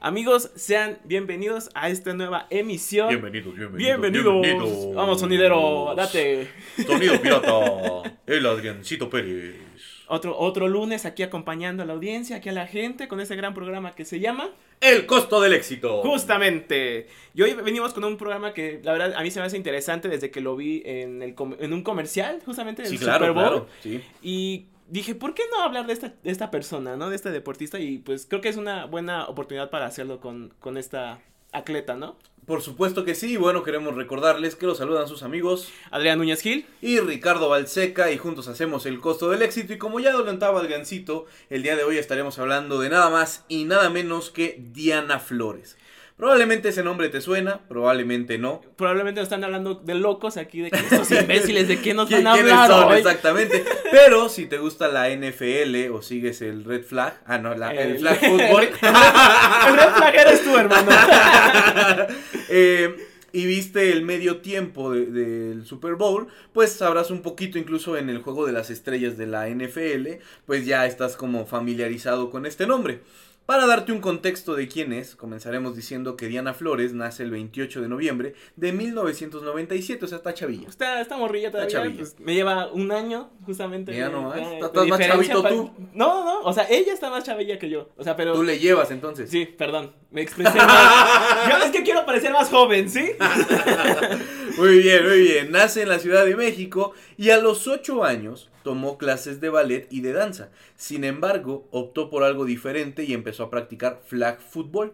Amigos, sean bienvenidos a esta nueva emisión. Bienvenidos, bienvenidos. Bienvenidos. bienvenidos. Vamos, sonidero, date. Sonido pirata. El Adriancito Pérez. Otro, otro lunes aquí acompañando a la audiencia, aquí a la gente, con este gran programa que se llama El costo del éxito. Justamente. Y hoy venimos con un programa que la verdad a mí se me hace interesante desde que lo vi en, el, com- en un comercial, justamente del Sí, claro, Super Bowl. claro. Sí. Y dije, ¿por qué no hablar de esta, de esta persona, ¿no? De este deportista. Y pues creo que es una buena oportunidad para hacerlo con, con esta atleta, ¿no? Por supuesto que sí. Bueno, queremos recordarles que los saludan sus amigos Adrián Núñez Gil. y Ricardo Balseca y juntos hacemos el costo del éxito. Y como ya adelantaba Adriancito, el día de hoy estaremos hablando de nada más y nada menos que Diana Flores. Probablemente ese nombre te suena, probablemente no. Probablemente están hablando de locos aquí, de que estos imbéciles, ¿de qué nos ¿Qui- van a hablar son? hoy? Exactamente. Pero si te gusta la NFL o sigues el Red Flag, ah, no, la- el, El- Flag Football. El red flag eres tú, hermano. Eh, y viste el medio tiempo de- del Super Bowl, pues sabrás un poquito incluso en el juego de las estrellas de la NFL, pues ya estás como familiarizado con este nombre. Para darte un contexto de quién es, comenzaremos diciendo que Diana Flores nace el 28 de noviembre de 1997, o sea, está chavilla. Está, está morrilla todavía, chavilla. pues, me lleva un año, justamente. De- nomás, de- estás- más chavito pa- tú. No, no, o sea, ella está más chavilla que yo, o sea, pero... Tú le llevas entonces. Sí, perdón, me expresé mal. Yo es que quiero parecer más joven, ¿sí? Muy bien, muy bien. Nace en la Ciudad de México y a los 8 años tomó clases de ballet y de danza. Sin embargo, optó por algo diferente y empezó a practicar flag football.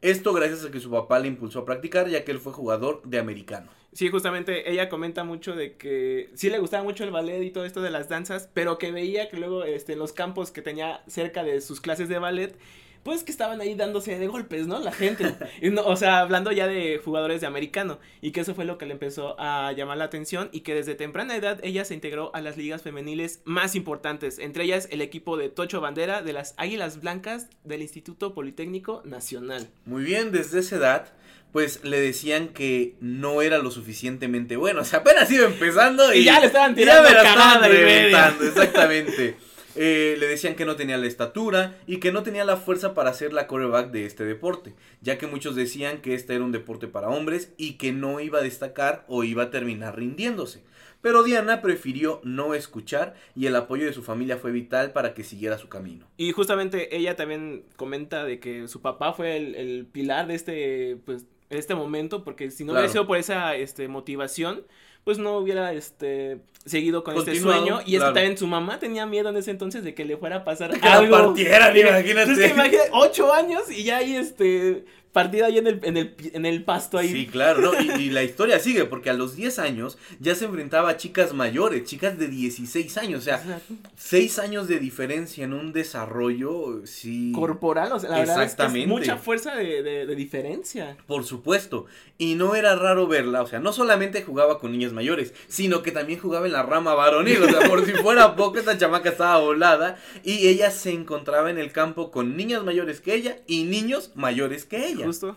Esto gracias a que su papá le impulsó a practicar ya que él fue jugador de americano. Sí, justamente ella comenta mucho de que sí le gustaba mucho el ballet y todo esto de las danzas, pero que veía que luego este, los campos que tenía cerca de sus clases de ballet, pues que estaban ahí dándose de golpes, ¿no? La gente. Y no, o sea, hablando ya de jugadores de americano. Y que eso fue lo que le empezó a llamar la atención y que desde temprana edad ella se integró a las ligas femeniles más importantes, entre ellas el equipo de Tocho Bandera de las Águilas Blancas del Instituto Politécnico Nacional. Muy bien, desde esa edad, pues le decían que no era lo suficientemente bueno. O sea, apenas iba empezando y, Y ya le estaban y tirando me la estaban reventando, Exactamente. Eh, le decían que no tenía la estatura y que no tenía la fuerza para ser la coreback de este deporte, ya que muchos decían que este era un deporte para hombres y que no iba a destacar o iba a terminar rindiéndose. Pero Diana prefirió no escuchar y el apoyo de su familia fue vital para que siguiera su camino. Y justamente ella también comenta de que su papá fue el, el pilar de este, pues, este momento, porque si no Claro. hubiera sido por esa este, motivación, pues no hubiera este seguido con este sueño. Y es claro. que también su mamá tenía miedo en ese entonces de que le fuera a pasar Que la algo. partieran, imagínate. Es que imagínate, ocho años y ya ahí este partida ahí en el, en el, en el pasto ahí. Sí, claro, ¿no? Y, y la historia sigue, porque a los 10 años ya se enfrentaba a chicas mayores, chicas de 16 años, o sea, Exacto. 6 años de diferencia en un desarrollo, sí. Corporal, o sea, la verdad es que es Exactamente. mucha fuerza de, de, de diferencia. Por supuesto, y no era raro verla, o sea, no solamente jugaba con niñas mayores, sino que también jugaba en la rama varonil, o sea, por si fuera poco, esta chamaca estaba volada, y ella se encontraba en el campo con niñas mayores que ella y niños mayores que ella. Justo.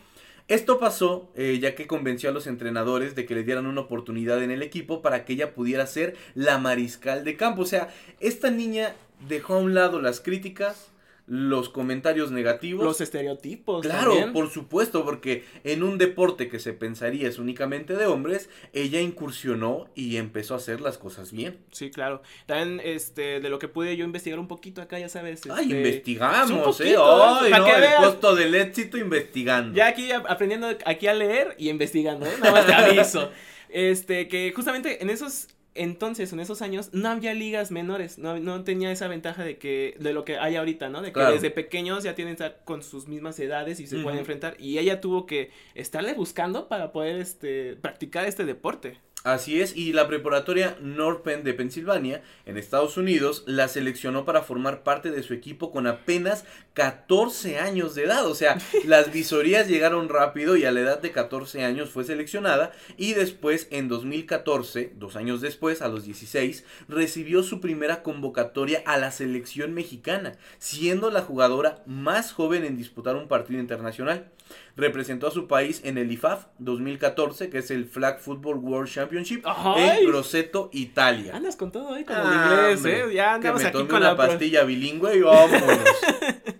Esto pasó eh, ya que convenció a los entrenadores de que le dieran una oportunidad en el equipo para que ella pudiera ser la mariscal de campo. O sea, esta niña dejó a un lado las críticas, los comentarios negativos. Los estereotipos. Claro, también. por supuesto, porque en un deporte que se pensaría es únicamente de hombres, ella incursionó y empezó a hacer las cosas bien. Sí, claro. También, este, de lo que pude yo investigar un poquito acá, ya sabes. Ay, este, investigamos, un ¿eh? Ay, no, el costo del éxito investigando. Ya aquí aprendiendo aquí a leer y investigando, ¿eh? Nada más te aviso. Este, que justamente en esos entonces, en esos años, no había ligas menores, no, no tenía esa ventaja de que, de lo que hay ahorita, ¿no? De que Claro. desde pequeños ya tienen que estar con sus mismas edades y se pueden enfrentar. Y ella tuvo que estarle buscando para poder, este, practicar este deporte. Así es, y la preparatoria North Penn de Pensilvania, en Estados Unidos, la seleccionó para formar parte de su equipo con apenas 14 años de edad. O sea, las visorías llegaron rápido y a la edad de 14 años fue seleccionada y después, en 2014, dos años después, a los 16, recibió su primera convocatoria a la selección mexicana, siendo la jugadora más joven en disputar un partido internacional representó a su país en el IFAF 2014, que es el Flag Football World Championship en Grosseto, Italia. Andas con todo ahí con el ah, inglés, ¿eh? Ya andamos aquí con la pastilla bilingüe y vámonos.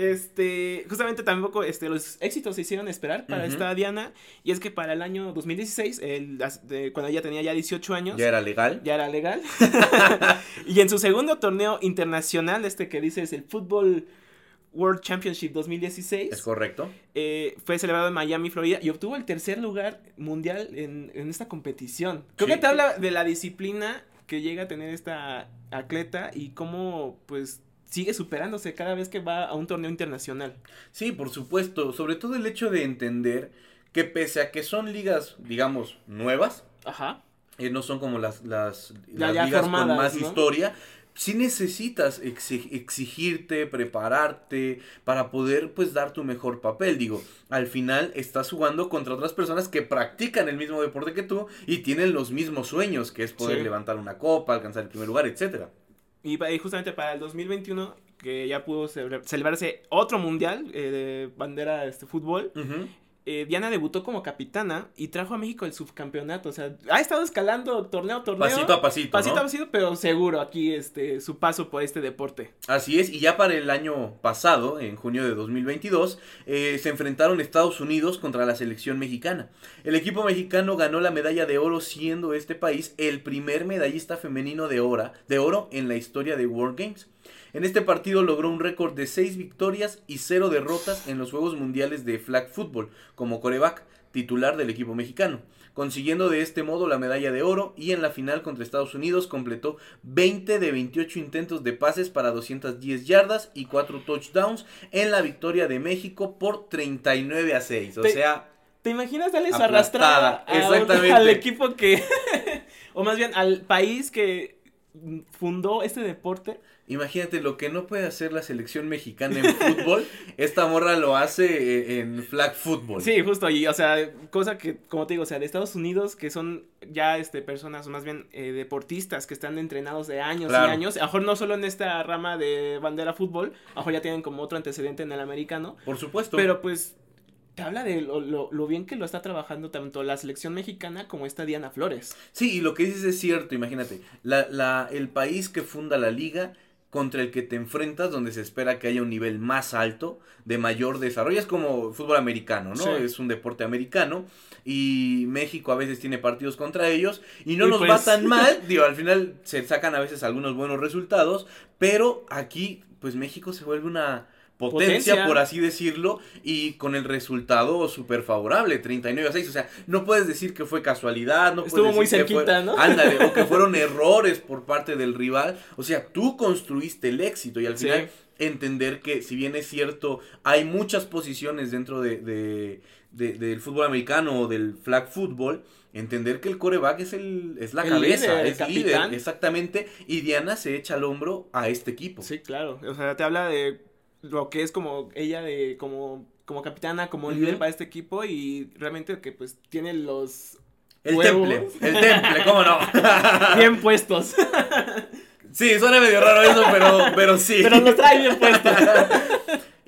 Este, justamente tampoco este, los éxitos se hicieron esperar para esta Diana. Y es que para el año 2016, el, cuando ella tenía ya 18 años. Ya era legal. Ya era legal. y en su segundo torneo internacional, este que dice es el fútbol World Championship 2016. Es correcto. Eh, fue celebrado en Miami, Florida, y obtuvo el tercer lugar mundial en, esta competición. Creo que te habla de la disciplina que llega a tener esta atleta y cómo, pues, sigue superándose cada vez que va a un torneo internacional. Sí, por supuesto. Sobre todo el hecho de entender que pese a que son ligas, digamos, nuevas. Ajá. Eh, no son como las, las, ligas con más historia si necesitas exigirte, prepararte para poder pues dar tu mejor papel. Digo, al final estás jugando contra otras personas que practican el mismo deporte que tú y tienen los mismos sueños, que es poder levantar una copa, alcanzar el primer lugar, etcétera. Y, justamente para el 2021 que ya pudo celebrarse otro mundial eh, de bandera de este fútbol. Eh, Diana debutó como capitana y trajo a México el subcampeonato. O sea, ha estado escalando torneo torneo. Pasito a pasito. Pasito a pasito, pero seguro aquí este, su paso por este deporte. Así es, y ya para el año pasado, en junio de 2022, eh, se enfrentaron Estados Unidos contra la selección mexicana. El equipo mexicano ganó la medalla de oro, siendo este país el primer medallista femenino de, de oro en la historia de World Games. En este partido logró un récord de 6 victorias y 0 derrotas en los Juegos Mundiales de Flag Football como coreback titular del equipo mexicano, consiguiendo de este modo la medalla de oro y en la final contra Estados Unidos completó 20 de 28 intentos de pases para 210 yardas y 4 touchdowns en la victoria de México por 39 a 6. O sea, ¿Te imaginas darles arrastrada al equipo que, o más bien al país que fundó este deporte? Imagínate lo que no puede hacer la selección mexicana en fútbol, esta morra lo hace eh, en flag football. Sí, justo, y o sea, cosa que, como te digo, o sea, de Estados Unidos, que son ya este personas, más bien eh, deportistas, que están entrenados de años y años, a lo mejor no solo en esta rama de bandera fútbol, a lo mejor ya tienen como otro antecedente en el americano. Por supuesto. Pero pues te habla de lo, lo, bien que lo está trabajando tanto la selección mexicana como esta Diana Flores. Sí, y lo que dices es cierto, imagínate, la, la, el país que funda la liga contra el que te enfrentas, donde se espera que haya un nivel más alto, de mayor desarrollo. Es como fútbol americano, ¿no? Es un deporte americano. Y México a veces tiene partidos contra ellos. Y no nos va pues tan mal. Digo, al final se sacan a veces algunos buenos resultados. Pero aquí, pues México se vuelve una potencia, por así decirlo, y con el resultado súper favorable, 39 a 6. O sea, no puedes decir que fue casualidad, no Estuvo muy cerquita, ¿no? Ándale, o que fueron errores por parte del rival. O sea, tú construiste el éxito y al final entender que, si bien es cierto, hay muchas posiciones dentro de, del fútbol americano o del flag football entender que el coreback es el es la cabeza, es líder, exactamente, y Diana se echa al hombro a este equipo. Sí, claro, o sea, te habla de lo que es como ella de como como capitana, como líder para este equipo y realmente que pues tiene los el temple, el temple, cómo no. bien puestos. Sí, suena medio raro eso, pero pero sí. Pero lo trae bien puestos.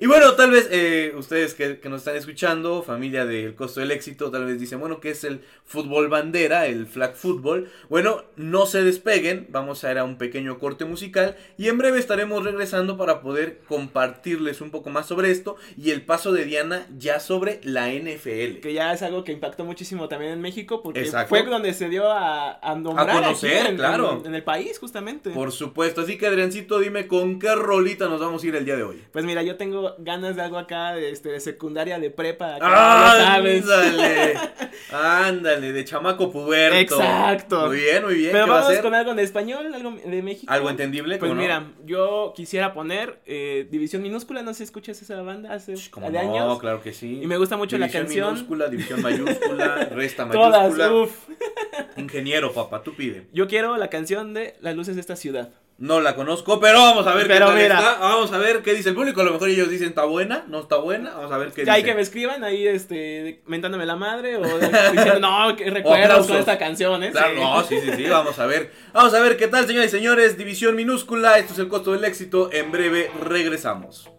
Y bueno, tal vez eh, ustedes que, nos están escuchando, familia del costo del éxito, tal vez dicen, bueno, ¿qué es el fútbol bandera, el flag football? Bueno, no se despeguen, vamos a ir a un pequeño corte musical y en breve estaremos regresando para poder compartirles un poco más sobre esto y el paso de Diana ya sobre la NFL. Que ya es algo que impactó muchísimo también en México porque fue donde se dio a, a nombrar a conocer, en, claro. En, el país justamente. Por supuesto, así que Adriancito, dime con qué rolita nos vamos a ir el día de hoy. Pues mira, yo tengo ganas de algo acá de, este, de secundaria, de prepa, acá, Ándale, ándale, de chamaco puberto. Exacto. Muy bien, muy bien. Pero vamos con algo en español, algo de México. Algo entendible. Pues mira, yo quisiera poner eh, División Minúscula, no sé si escuchas esa banda hace de años. No, claro que sí. Y me gusta mucho la canción. minúscula, división mayúscula, resta mayúscula. Todas, uff. Ingeniero, papá, tú pide. Yo quiero la canción de Las luces de esta ciudad. No la conozco, pero vamos a ver Pero qué tal mira. está. Vamos a ver qué dice el público. A lo mejor ellos dicen está buena, no está buena. Vamos a ver qué Ya hay dicen. que me escriban ahí, este, mentándome la madre o diciendo, no, que recuerdos con esta canción, ¿eh? Claro, Sí. no, sí, sí, sí, vamos a ver. Vamos a ver qué tal, señoras y señores. División minúscula, esto es el costo del éxito. En breve regresamos.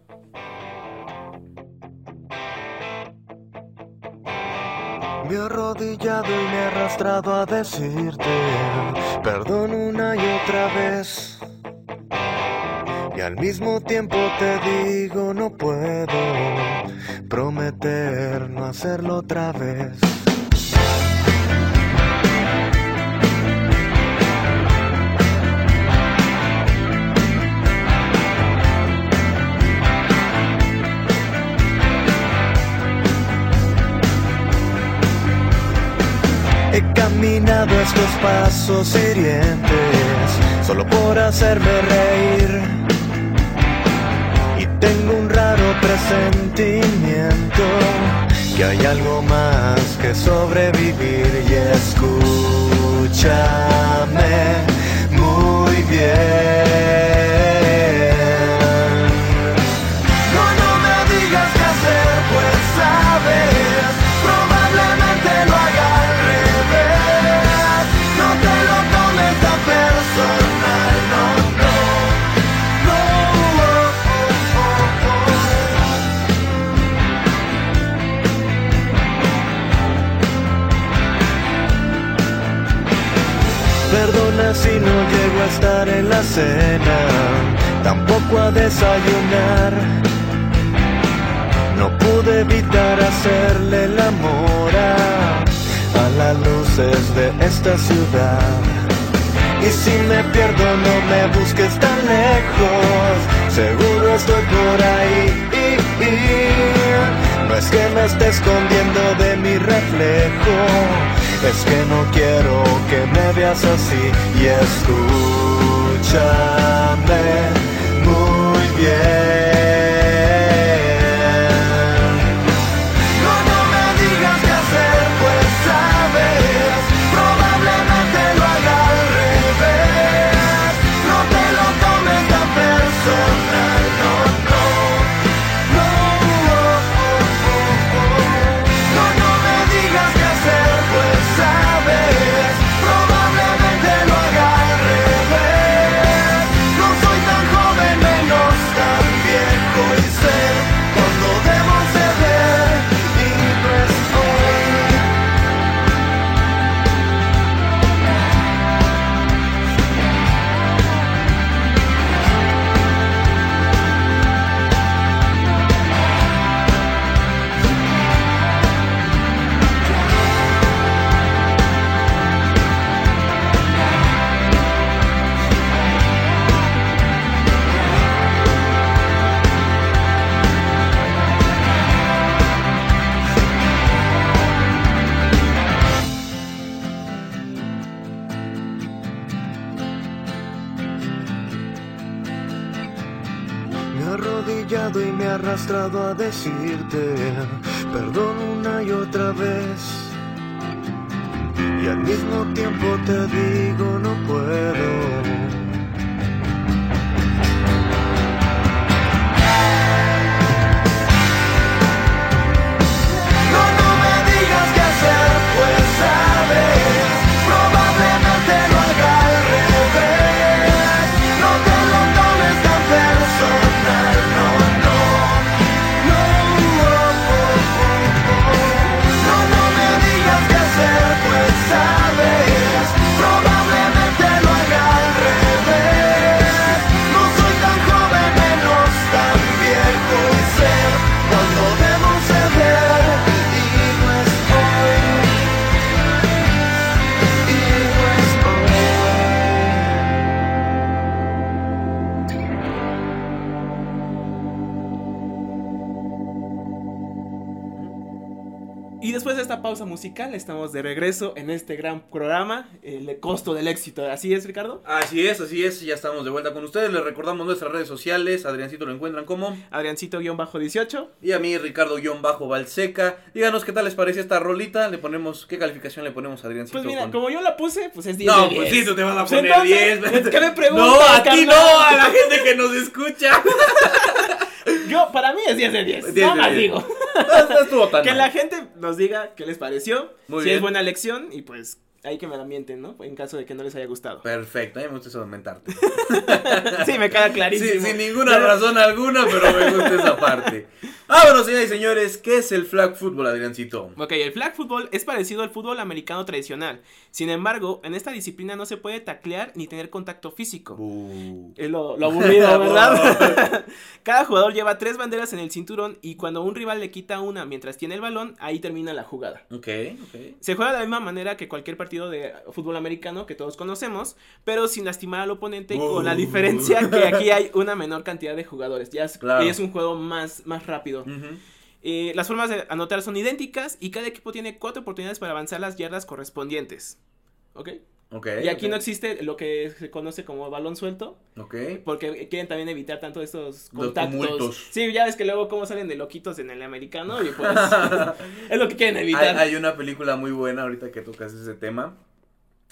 Me he arrodillado y me he arrastrado a decirte perdón una y otra vez. Y al mismo tiempo te digo no puedo prometer no hacerlo otra vez. He caminado estos pasos hirientes solo por hacerme reír. Presentimiento que hay algo más que sobrevivir y escúchame muy bien. Si no llego a estar en la cena, tampoco a desayunar. No pude evitar hacerle el amor a, a las luces de esta ciudad. Y si me pierdo no me busques tan lejos, seguro estoy por ahí. No es que me esté escondiendo de mi reflejo, es que no quiero que me veas así y escúchame muy bien. Arrastrado pausa musical, estamos de regreso en este gran programa, el costo del éxito. ¿Así es, Ricardo? Así es, así es, ya estamos de vuelta con ustedes. Les recordamos nuestras redes sociales. Adriancito lo encuentran como. Adriancito-18. Y a mí, Ricardo-Valseca. Díganos qué tal les parece esta rolita. Le ponemos, ¿qué calificación le ponemos a Adriancito? Pues mira, con- como yo la puse, pues es 10 No, de pues 10. sí, tú te vas a Pues poner entonces, 10. ¿Qué me preguntas, No, a ti no, a la gente que nos escucha. Yo, para mí es 10 de 10. 10 Nada de más 10. digo. No, no estuvo tan Que mal. la gente nos diga qué les pareció. Muy si bien. es buena lección y pues ahí que me la mienten, ¿no? En caso de que no les haya gustado. Perfecto, a mí me gusta eso de aumentarte. sí, me queda clarísimo. Sí, sin ninguna razón alguna, pero me gusta esa parte. Vámonos, señoras y señores, ¿qué es el flag football, Adriancito? Ok, el flag football es parecido al fútbol americano tradicional. Sin embargo, en esta disciplina no se puede taclear ni tener contacto físico. Bu. Es lo, lo aburrido, ¿verdad? Cada jugador lleva tres banderas en el cinturón y cuando un rival le quita una mientras tiene el balón, ahí termina la jugada. Ok, ok. Se juega de la misma manera que cualquier partido de fútbol americano que todos conocemos, pero sin lastimar al oponente, Uh. con la diferencia que aquí hay una menor cantidad de jugadores. Ya es, Claro. y es un juego más, más rápido. Eh, las formas de anotar son idénticas y cada equipo tiene cuatro oportunidades para avanzar las yardas correspondientes. ¿Ok? Ok. y aquí no existe lo que se conoce como balón suelto, Ok. porque quieren también evitar tanto estos contactos. Sí, ya ves que luego cómo salen de loquitos en el americano y pues es lo que quieren Hay, evitar. hay una película muy buena ahorita que tocas ese tema.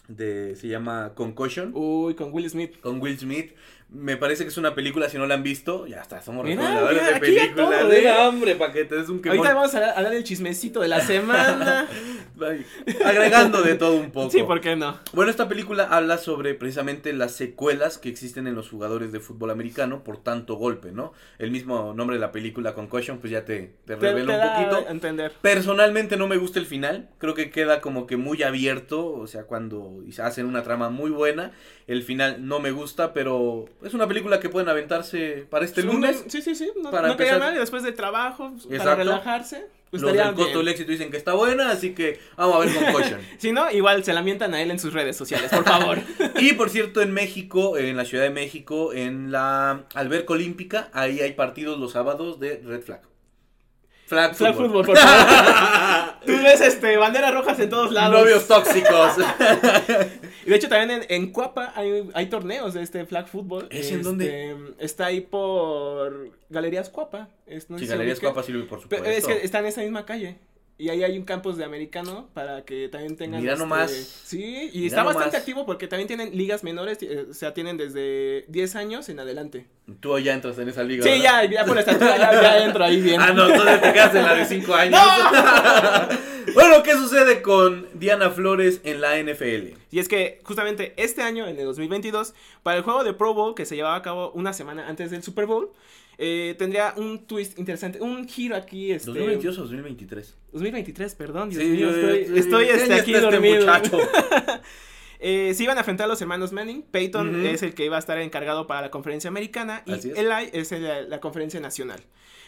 De, se llama Concussion. Uy, con Will Smith. Con Will Smith. Me parece que es una película, si no la han visto, ya está, somos Mira, recomendadores mira, de películas. Mira, ¿eh? hombre, para que te des un quemón. Ahorita vamos a dar, a dar el chismecito de la semana. Agregando de todo un poco. sí, ¿por qué no? Bueno, esta película habla sobre precisamente las secuelas que existen en los jugadores de fútbol americano por tanto golpe, ¿no? El mismo nombre de la película, Concussion, pues ya te, te revela un poquito. entender. Personalmente no me gusta el final, creo que queda como que muy abierto, o sea, cuando hacen una trama muy buena, el final no me gusta, pero es una película que pueden aventarse para este Un lunes. Sí, sí, sí. No, para no empezar- mal. Después de trabajo, para Exacto. relajarse. Pues Los del costo del éxito dicen que está buena, así que vamos a ver Concussion. Si no, igual se lamentan a él en sus redes sociales, por favor. Y por cierto, en México, en la Ciudad de México, en la alberca olímpica, ahí hay partidos los sábados de Red Flag. Flag, Flag fútbol. fútbol, por favor. Tú ves este, banderas rojas en todos lados. Novios tóxicos. Y de hecho también en, en Cuapa hay, hay torneos de este flag fútbol. ¿Es en Este, dónde? Está ahí por Galerías Cuapa. Es, no Sí, Galerías. Cuapa sí, por Pero supuesto. es que está en esa misma calle. Y ahí hay un campus de americano para que también tengan. Mira este, nomás. Sí, y Mira está bastante nomás. activo porque también tienen ligas menores. eh, O sea, tienen desde 10 años en adelante. Tú ya entras en esa liga. Sí, ¿verdad? ya, ya por la estatura ya, ya entro ahí bien. Ah, no, entonces te quedas en la de 5 años. bueno, ¿qué sucede con Diana Flores en la NFL? Y es que justamente este año, en el 2022, para el juego de Pro Bowl que se llevaba a cabo una semana antes del Super Bowl, eh, tendría un twist interesante, un giro aquí. Este, 2022 o 2023. 2023, perdón, Dios Sí, mío, yo- estoy, yo- estoy, ¿qué este, aquí este dormido. muchacho? Eh, se iban a enfrentar los hermanos Manning. Peyton es el que iba a estar encargado para la conferencia americana y. Eli es el- la conferencia nacional.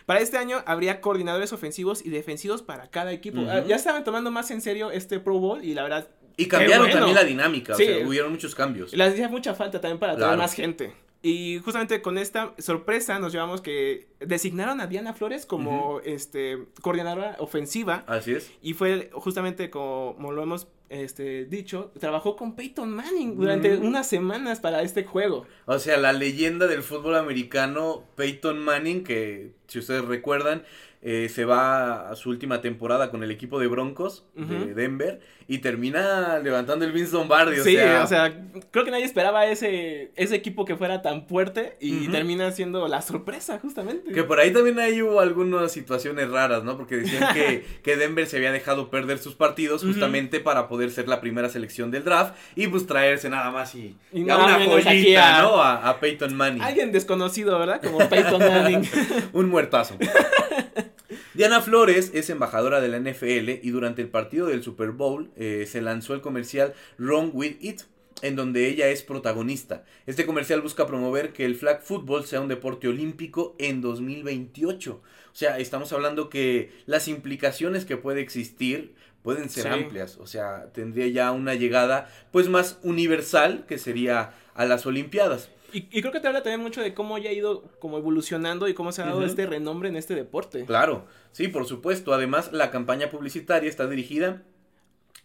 Para este año habría coordinadores ofensivos y defensivos para cada equipo. Ah, ya estaban tomando más en serio este Pro Bowl y la verdad Y cambiaron bueno. también la dinámica, Sí. o sea, hubieron muchos cambios. les hacía mucha falta también para traer Claro. más gente. Y justamente con esta sorpresa nos llevamos que designaron a Diana Flores como este coordinadora ofensiva Así es. y fue justamente como lo hemos este, dicho, trabajó con Peyton Manning durante Mm. unas semanas para este juego. O sea, la leyenda del fútbol americano, Peyton Manning, que si ustedes recuerdan, eh, se va a su última temporada con el equipo de Broncos de. Denver y termina levantando el Vince Lombardi. O sí, sea, o sea, creo que nadie esperaba ese, ese equipo que fuera tan fuerte y termina siendo la sorpresa, justamente. Que por ahí también ahí hubo algunas situaciones raras, ¿no? Porque decían que, que Denver se había dejado perder sus partidos justamente para poder ser la primera selección del draft y pues traerse nada más y, a una joyita, a- ¿no? A, a Peyton Manning. Alguien desconocido, ¿verdad? Como Peyton Manning. Un muertazo. Diana Flores es embajadora de la NFL y durante el partido del Super Bowl eh, se lanzó el comercial Wrong With It, en donde ella es protagonista. Este comercial busca promover que el flag football sea un deporte olímpico en 2028. O sea, estamos hablando que las implicaciones que puede existir pueden ser Sí. amplias. O sea, tendría ya una llegada pues más universal que sería a las Olimpiadas. Y, y creo que te habla también mucho de cómo ya ha ido como evolucionando y cómo se ha dado este renombre en este deporte. Claro, sí, por supuesto. Además, la campaña publicitaria está dirigida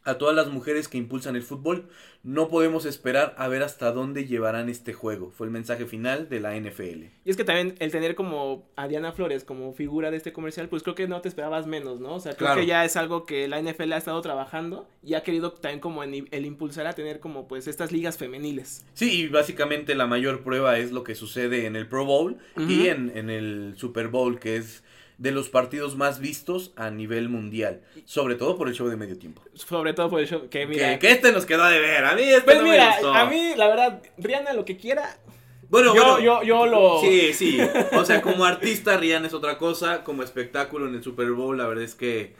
a todas las mujeres que impulsan el fútbol. No podemos esperar a ver hasta dónde llevarán este juego. Fue el mensaje final de la NFL. Y es que también el tener como a Diana Flores como figura de este comercial, pues creo que no te esperabas menos, ¿no? O sea, creo Claro. que ya es algo que la NFL ha estado trabajando y ha querido también como en- el impulsar a tener como pues estas ligas femeniles. Sí, y básicamente la mayor prueba es lo que sucede en el Pro Bowl y en, en el Super Bowl, que es de los partidos más vistos a nivel mundial. Sobre todo por el show de medio tiempo. Sobre todo por el show, que mira... que, que este nos quedó de ver. A mí este Pues no me mira, gustó. a mí la verdad, Rihanna lo que quiera, Bueno, yo, bueno. yo, yo lo... Sí, sí. O sea, como artista, Rihanna es otra cosa. Como espectáculo en el Super Bowl, la verdad es que.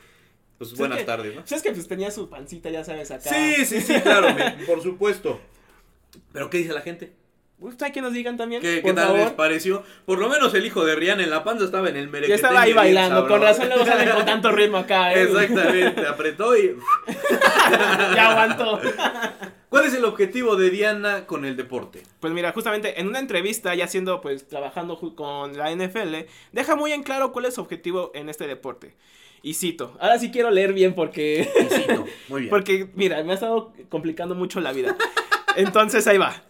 Pues buenas que- tardes, ¿no? Es que pues tenía su pancita, ya sabes, acá. Sí, sí, sí, claro, me- por supuesto. Pero, ¿qué dice la gente? Pues hay que nos digan también, ¿Qué, tal favor. les pareció? Por lo menos el hijo de Rihanna en la panza estaba en el Ya merequetengue estaba ahí bailando, con razón luego salen con tanto ritmo acá, ¿eh? Exactamente, apretó y... ya aguantó. ¿Cuál es el objetivo de Diana con el deporte? Pues mira, justamente en una entrevista, ya siendo pues trabajando con la NFL, deja muy en claro cuál es su objetivo en este deporte. Y cito, ahora sí quiero leer bien porque, Y cito, Muy bien. porque mira, me ha estado complicando mucho la vida. Entonces ahí va.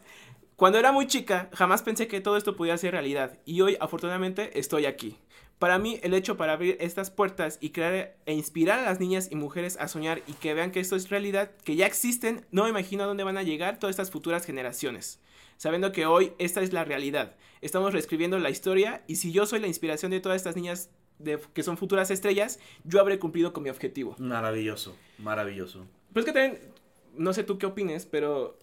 Cuando era muy chica, jamás pensé que todo esto pudiera ser realidad y hoy afortunadamente estoy aquí. Para mí, el hecho para abrir estas puertas y crear e inspirar a las niñas y mujeres a soñar y que vean que esto es realidad, que ya existen, no me imagino a dónde van a llegar todas estas futuras generaciones. Sabiendo que hoy esta es la realidad. Estamos reescribiendo la historia y si yo soy la inspiración de todas estas niñas de- que son futuras estrellas, yo habré cumplido con mi objetivo. Maravilloso, maravilloso. Pero es que también, no sé tú qué opines, pero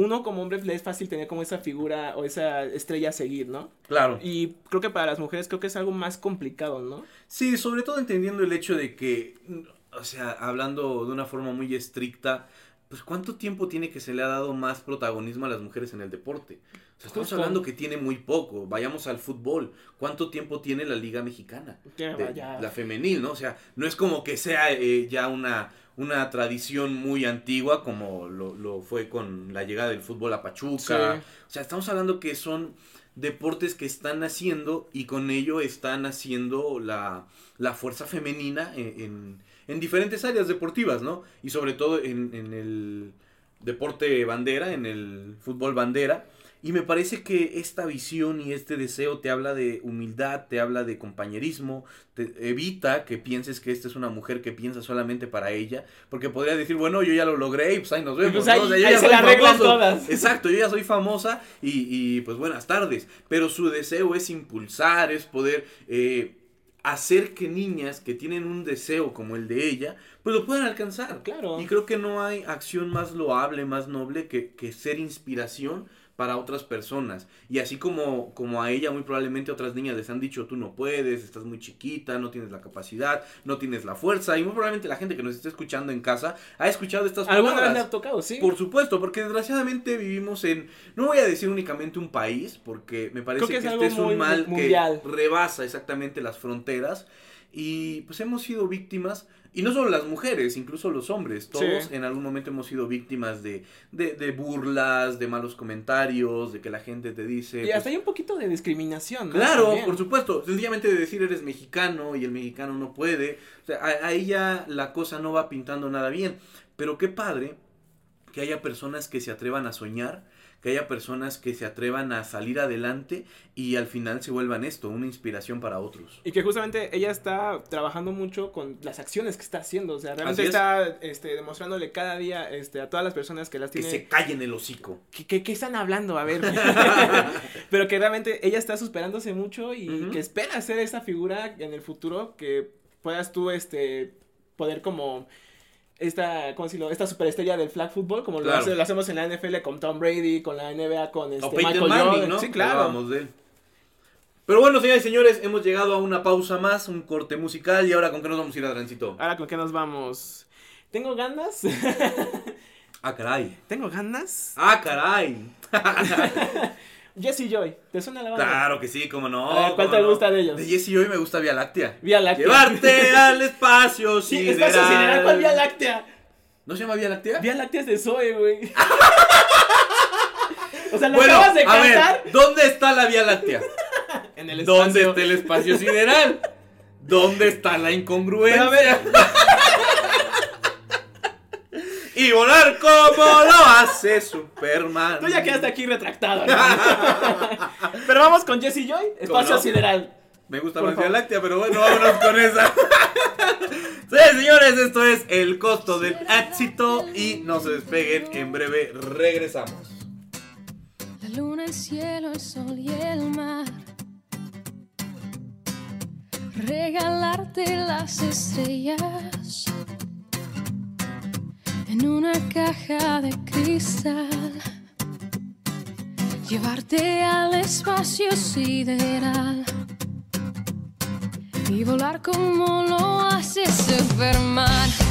uno como hombre le es fácil tener como esa figura o esa estrella a seguir, ¿no? Claro. Y creo que para las mujeres creo que es algo más complicado, ¿no? Sí, sobre todo entendiendo el hecho de que, mm, o sea, hablando de una forma muy estricta, pues cuánto tiempo tiene que se le ha dado más protagonismo a las mujeres en el deporte. O sea, estamos Justo. hablando que tiene muy poco. Vayamos al fútbol. ¿Cuánto tiempo tiene la Liga Mexicana? De- la femenil, ¿no? O sea, no es como que sea eh, ya una, una tradición muy antigua como lo, lo fue con la llegada del fútbol a Pachuca. Sí. O sea, estamos hablando que son deportes que están naciendo y con ello están haciendo la, la fuerza femenina en, en, en diferentes áreas deportivas, ¿no? Y sobre todo en, en el deporte bandera, en el fútbol bandera. Y me parece que esta visión y este deseo te habla de humildad, te habla de compañerismo, te evita que pienses que esta es una mujer que piensa solamente para ella, porque podría decir, bueno, yo ya lo logré y pues ahí nos vemos. pues ¿no? ahí- O sea, yo ahí ya se la arreglan todas. Exacto, yo ya soy famosa y, y, pues buenas tardes, pero su deseo es impulsar, es poder eh, hacer que niñas que tienen un deseo como el de ella, pues lo puedan alcanzar. Claro. Y creo que no hay acción más loable, más noble que, que ser inspiración para otras personas. Y así como, como a ella muy probablemente otras niñas les han dicho, tú no puedes, estás muy chiquita, no tienes la capacidad, no tienes la fuerza. Y muy probablemente la gente que nos esté escuchando en casa ha escuchado estas ¿Alguna vez palabras. le ha tocado? Sí. Por supuesto, porque desgraciadamente vivimos en, no voy a decir únicamente un país, porque me parece Creo que, que es este es un mal mundial. que rebasa exactamente las fronteras y pues hemos sido víctimas, y no solo las mujeres, incluso los hombres, todos Sí. en algún momento hemos sido víctimas de, de, de burlas, de malos comentarios, de que la gente te dice... Y pues, hasta hay un poquito de discriminación, ¿no? Claro, También. por supuesto. Sencillamente de decir eres mexicano y el mexicano no puede. O sea, ahí ya la cosa no va pintando nada bien. Pero qué padre que haya personas que se atrevan a soñar, que haya personas que se atrevan a salir adelante y al final se vuelvan esto, una inspiración para otros. Y que justamente ella está trabajando mucho con las acciones que está haciendo. O sea, realmente es. está este, demostrándole cada día este, a todas las personas que las Que tiene. se callen el hocico. ¿Qué, qué, qué están hablando? A ver. Pero que realmente ella está superándose mucho y que espera ser esa figura en el futuro que puedas tú este poder como esta, ¿cómo decirlo? Esta superestrella del flag football, como lo, Claro. hace- lo hacemos en la NFL con Tom Brady, con la NBA, con este o Michael Manning. ¿no? Sí, claro. hablábamos de él. Pero bueno, señores y señores, hemos llegado a una pausa más, un corte musical y ahora con qué nos vamos a ir a Transito. Ahora, ¿con qué nos vamos? ¿Tengo ganas? Ah, caray. ¿Tengo ganas? Ah, caray. Jesse Joy, ¿te suena la banda? Claro que sí, cómo no. A ver, ¿cuál te no. gusta de ellos? De Jesse hoy me gusta Vía Láctea. Vía Láctea. Llevarte al espacio Sí, sideral. espacio sideral, ¿cuál Vía Láctea? ¿No se llama Vía Láctea? Vía Láctea es de Zoe, güey. O sea, lo Bueno, acabas de a ver, cantar ¿dónde está la Vía Láctea? en el espacio. ¿Dónde está el espacio sideral? ¿Dónde está la incongruencia? Pero a ver, Y volar como lo hace Superman. tú ya quedaste aquí retractado. Pero vamos con Jesse Joy, espacio no? sideral. Me gusta Por más Vía. Láctea, pero bueno, vámonos con esa. sí, señores, esto es el costo del éxito y no se despeguen, en breve regresamos. La luna, el cielo, el sol y el mar. Regalarte las estrellas en una caja de cristal. Llevarte al espacio sideral y volar como lo hace Superman.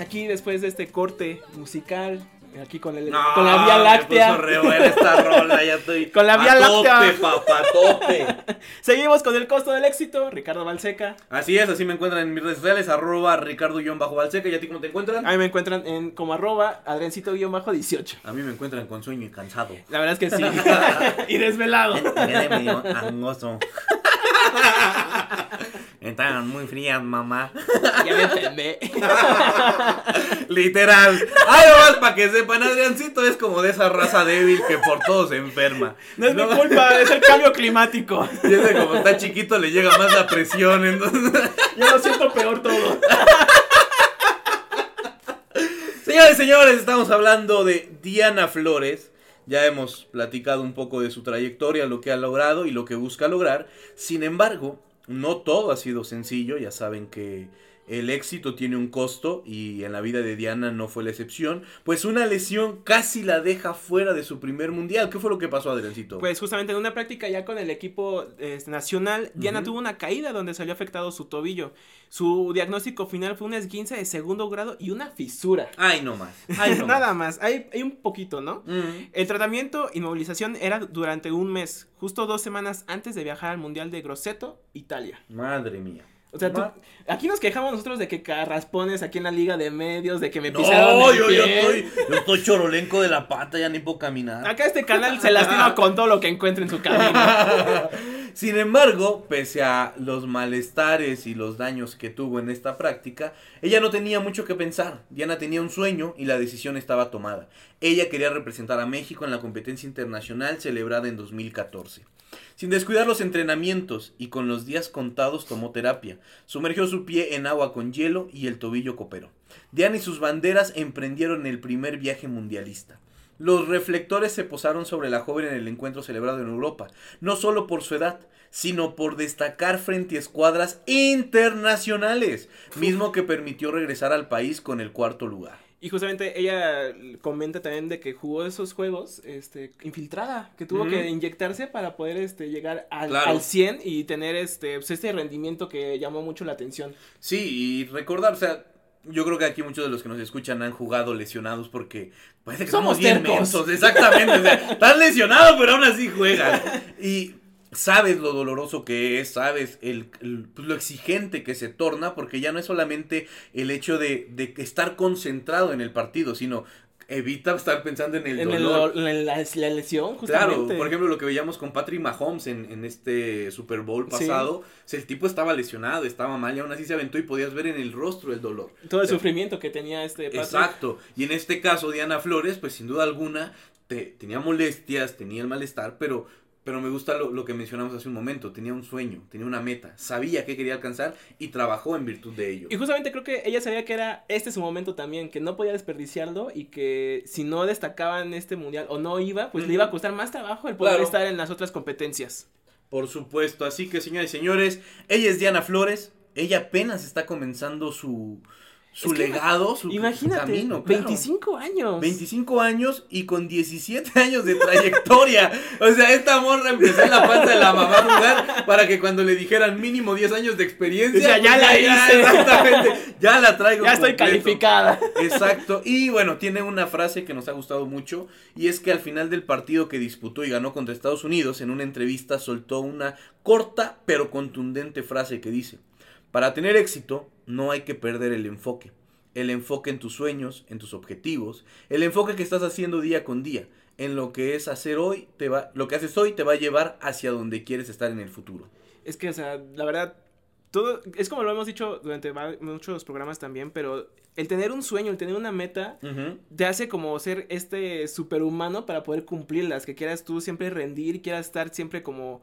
Aquí después de este corte musical. Aquí con, el, No, con la Vía Láctea. esta rola, ya estoy. Con la Vía a Láctea. tope, papá, tope. Seguimos con el costo del éxito. Ricardo Balseca. Así es, así me encuentran en mis redes sociales, arroba ricardo-balseca. ¿Y a ti cómo te encuentran? A mí me encuentran en como arroba adrencito-18. A mí me encuentran con sueño y cansado. La verdad es que sí. y desvelado. Estaban muy frías, mamá. ya me entendé. Literal. Ay, nomás para que sepan, Adriancito es como de esa raza débil que por todo se enferma. No es mi culpa, es el cambio climático. Y ese como está chiquito le llega más la presión, entonces... Yo lo siento peor todo. Señores, señores, estamos hablando de Diana Flores. Ya hemos platicado un poco de su trayectoria, lo que ha logrado y lo que busca lograr. Sin embargo, no todo ha sido sencillo. Ya saben que El éxito tiene un costo y en la vida de Diana no fue la excepción, pues una lesión casi la deja fuera de su primer mundial. ¿Qué fue lo que pasó, Adriancito? Pues justamente en una práctica ya con el equipo este, nacional, Diana tuvo una caída donde salió afectado su tobillo. Su diagnóstico final fue una esguince de segundo grado y una fisura. Ay, no más. Ay, no Nada más, hay, hay un poquito, ¿no? El tratamiento, inmovilización, era durante un mes, justo dos semanas antes de viajar al Mundial de Grosseto, Italia. Madre mía. O sea, tú- aquí nos quejamos nosotros de que carraspones aquí en la liga de medios, de que me pisaron No, el yo, yo estoy, yo estoy chorolenco de la pata, ya ni puedo caminar. Acá este canal se lastima con todo lo que encuentre en su camino. Sin embargo, pese a los malestares y los daños que tuvo en esta práctica, ella no tenía mucho que pensar. Diana tenía un sueño y la decisión estaba tomada. Ella quería representar a México en la competencia internacional celebrada en 2014. Sin descuidar los entrenamientos y con los días contados tomó terapia. Sumergió su pie en agua con hielo y el tobillo cooperó. Diana y sus banderas emprendieron el primer viaje mundialista. Los reflectores se posaron sobre la joven en el encuentro celebrado en Europa, no solo por su edad, sino por destacar frente a escuadras internacionales, mismo que permitió regresar al país con el cuarto lugar. Y justamente ella comenta también de que jugó esos juegos este, infiltrada, que tuvo que inyectarse para poder este, llegar al, Claro. al 100 y tener este, pues, este rendimiento que llamó mucho la atención. Sí, y recordar, o sea, yo creo que aquí muchos de los que nos escuchan han jugado lesionados porque parece que somos, Somos bien mensos, exactamente, o sea, estás lesionado pero aún así juegas. Y sabes lo doloroso que es, sabes el, el- pues, lo exigente que se torna porque ya no es solamente el hecho de, de estar concentrado en el partido, sino evita estar pensando en el en el- dolor. en la, la lesión, Claro, justamente. por ejemplo, lo que veíamos con Patrick Mahomes en, en este Super Bowl Sí. pasado, o sea, el tipo estaba lesionado, estaba mal y aún así se aventó y podías ver en el rostro el dolor. Todo el O sea, sufrimiento que tenía este Patrick. Exacto. Y en este caso, Diana Flores, pues sin duda alguna, te- tenía molestias, tenía el malestar, pero, pero me gusta lo, lo que mencionamos hace un momento. Tenía un sueño, tenía una meta, sabía qué quería alcanzar y trabajó en virtud de ello. Y justamente creo que ella sabía que era este su momento también, que no podía desperdiciarlo y que si no destacaba en este mundial o no iba, pues le iba a costar más trabajo el poder Claro. estar en las otras competencias. Por supuesto, así que señoras y señores, ella es Diana Flores, ella apenas está comenzando su, su Es que legado, su, Imagínate, camino. claro. 25 años. 25 años y con 17 años de trayectoria. O sea, esta morra empezó en la panza de la mamá a jugar para que cuando le dijeran mínimo 10 años de experiencia. O sea, ya pues la hice. Exactamente. Ya la traigo. Ya estoy completo. calificada. Exacto. Y bueno, tiene una frase que nos ha gustado mucho. Y es que al final del partido que disputó y ganó contra Estados Unidos, en una entrevista soltó una corta pero contundente frase que dice: Para tener éxito, no hay que perder el enfoque. El enfoque en tus sueños, en tus objetivos, el enfoque que estás haciendo día con día, en lo que es hacer hoy, te va, lo que haces hoy te va a llevar hacia donde quieres estar en el futuro. Es que, o sea, la verdad, todo, es como lo hemos dicho durante muchos programas también, pero el tener un sueño, el tener una meta, te hace como ser este superhumano para poder cumplirlas, que quieras tú siempre rendir, quieras estar siempre como,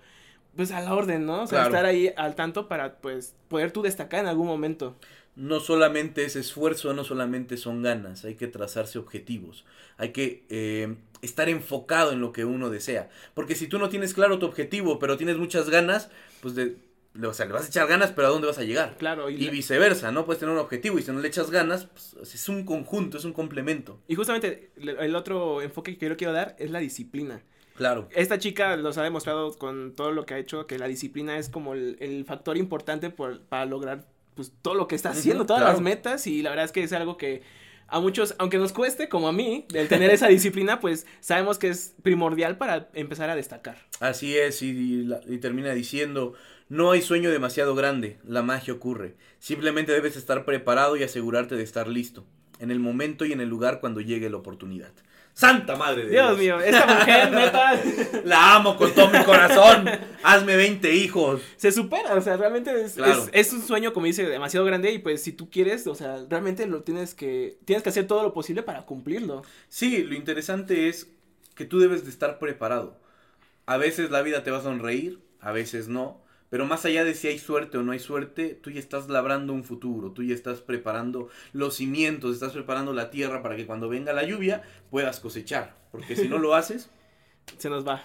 pues a la orden, ¿no? O sea, Claro. estar ahí al tanto para, pues, poder tú destacar en algún momento. no solamente es esfuerzo, no solamente son ganas, hay que trazarse objetivos, hay que eh, estar enfocado en lo que uno desea. Porque si tú no tienes claro tu objetivo, pero tienes muchas ganas, pues de, o sea, le vas a echar ganas, pero ¿a dónde vas a llegar? Claro, y, viceversa, ¿no? Puedes tener un objetivo y si no le echas ganas, pues es un conjunto, es un complemento. y justamente el otro enfoque que yo quiero dar es la disciplina. Claro. Esta chica nos ha demostrado con todo lo que ha hecho que la disciplina es como el, el factor importante por- para lograr pues todo lo que está haciendo, todas claro. las metas y la verdad es que es algo que a muchos, aunque nos cueste como a mí, el tener esa disciplina, pues sabemos que es primordial para empezar a destacar. Así es, y termina diciendo, no hay sueño demasiado grande, la magia ocurre. Simplemente debes estar preparado y asegurarte de estar listo, en el momento y en el lugar cuando llegue la oportunidad. Santa Madre de Dios. Dios mío, esta mujer neta La amo con todo mi corazón. Hazme 20 hijos. se supera, o sea, realmente es, Claro. es, es un sueño, como dice, demasiado grande y pues si tú quieres, o sea, realmente lo tienes que, tienes que hacer todo lo posible para cumplirlo. Sí, lo interesante es que tú debes de estar preparado. A veces la vida te va a sonreír, a veces no. Pero más allá de si hay suerte o no hay suerte, tú ya estás labrando un futuro, tú ya estás preparando los cimientos, estás preparando la tierra para que cuando venga la lluvia puedas cosechar. Porque si no lo haces, Se nos va.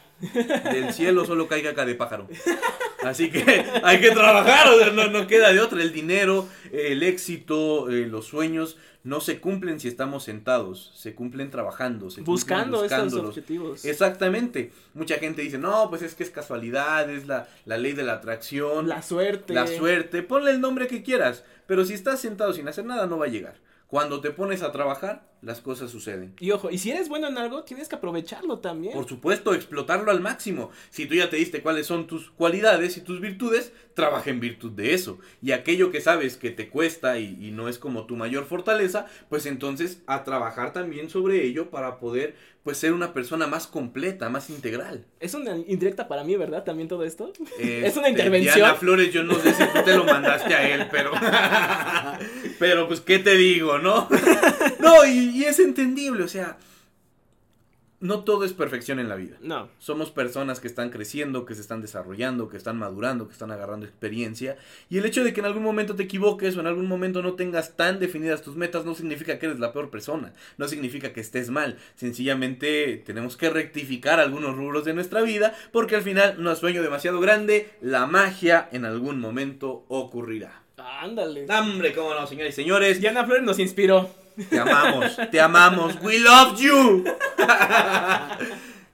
Del cielo solo cae caca de pájaro. Así que hay que trabajar, o sea, no, no queda de otra. El dinero, el éxito, eh, los sueños no se cumplen si estamos sentados, se cumplen trabajando, se Buscando buscándolos. objetivos. Exactamente. Mucha gente dice, no, pues es que es casualidad, es la, la ley de la atracción, La suerte. la suerte, ponle el nombre que quieras, pero si estás sentado sin hacer nada no va a llegar. Cuando te pones a trabajar, las cosas suceden. Y ojo, y si eres bueno en algo, tienes que aprovecharlo también. Por supuesto, explotarlo al máximo. Si tú ya te diste cuáles son tus cualidades y tus virtudes, trabaja en virtud de eso. Y aquello que sabes que te cuesta y, y no es como tu mayor fortaleza, pues entonces a trabajar también sobre ello para poder pues ser una persona más completa, más integral. Es una indirecta para mí, ¿verdad? También todo esto. es una Este, intervención. Diana Flores, yo no sé si tú te lo mandaste a él, pero. pero pues, ¿qué te digo, no? no, y, y es entendible, o sea. No todo es perfección en la vida. No. Somos personas que están creciendo, que se están desarrollando, que están madurando, que están agarrando experiencia. Y el hecho de que en algún momento te equivoques o en algún momento no tengas tan definidas tus metas no significa que eres la peor persona. No significa que estés mal. Sencillamente tenemos que rectificar algunos rubros de nuestra vida porque al final no es sueño demasiado grande. La magia en algún momento ocurrirá. Ándale. Hombre, cómo no, señores y señores. Diana Flores nos inspiró. Te amamos, te amamos. We love you.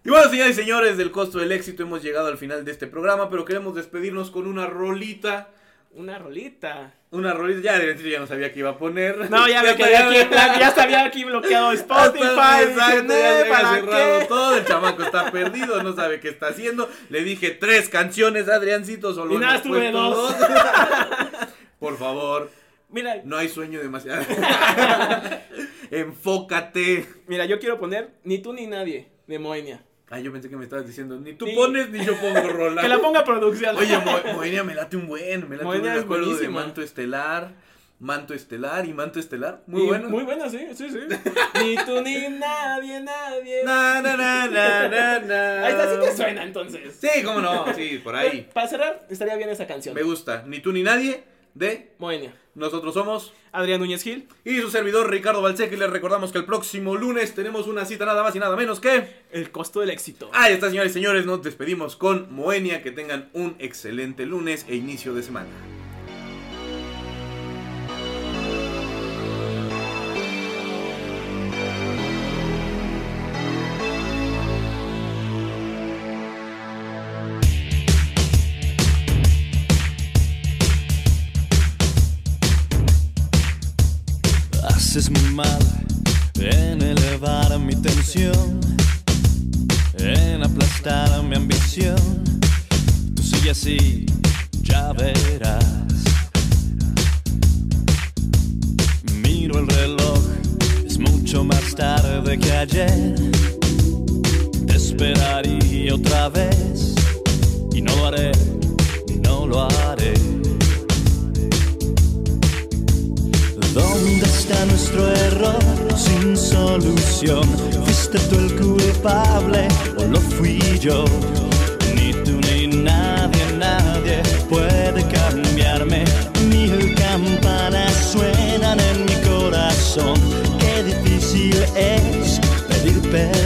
Y bueno, señores y señores, del costo del éxito hemos llegado al final de este programa, pero queremos despedirnos con una rolita. Una rolita. Una rolita, ya de ya no sabía que iba a poner. No, ya me quedé aquí plan, ya estaba aquí bloqueado Spotify. Exacto, ya "Nee, se ¿para había cerrado qué?". todo, el chamaco está perdido, no sabe qué está haciendo. Le dije tres canciones, Adriancito, solo Y nada, hemos tuve puesto dos. Por favor, Mira, no hay sueño demasiado. Enfócate. mira, yo quiero poner Ni tú ni nadie de Moenia. Ay, yo pensé que me estabas diciendo, ni tú Sí. pones ni yo pongo rola. Que la ponga producción. Oye, Mo- Moenia me late un buen, me late un Moenia buen es acuerdo de. Manto Estelar, Manto Estelar y Manto Estelar. Muy Y bueno. Muy buena, sí, sí, sí. ni tú ni nadie, nadie. Na, na, na, na, na, na. Ahí está, sí te suena entonces. Sí, cómo no, sí, por ahí. Para cerrar, estaría bien esa canción. Me gusta. Ni tú ni nadie de Moenia. Nosotros somos Adrián Núñez Gil. y su servidor Ricardo Balseque. Les recordamos que el próximo lunes tenemos una cita nada más y nada menos que. El costo del éxito. Ahí está, señores y señores. Nos despedimos con Moenia. Que tengan un excelente lunes e inicio de semana. Tú difícil es pedir perdón.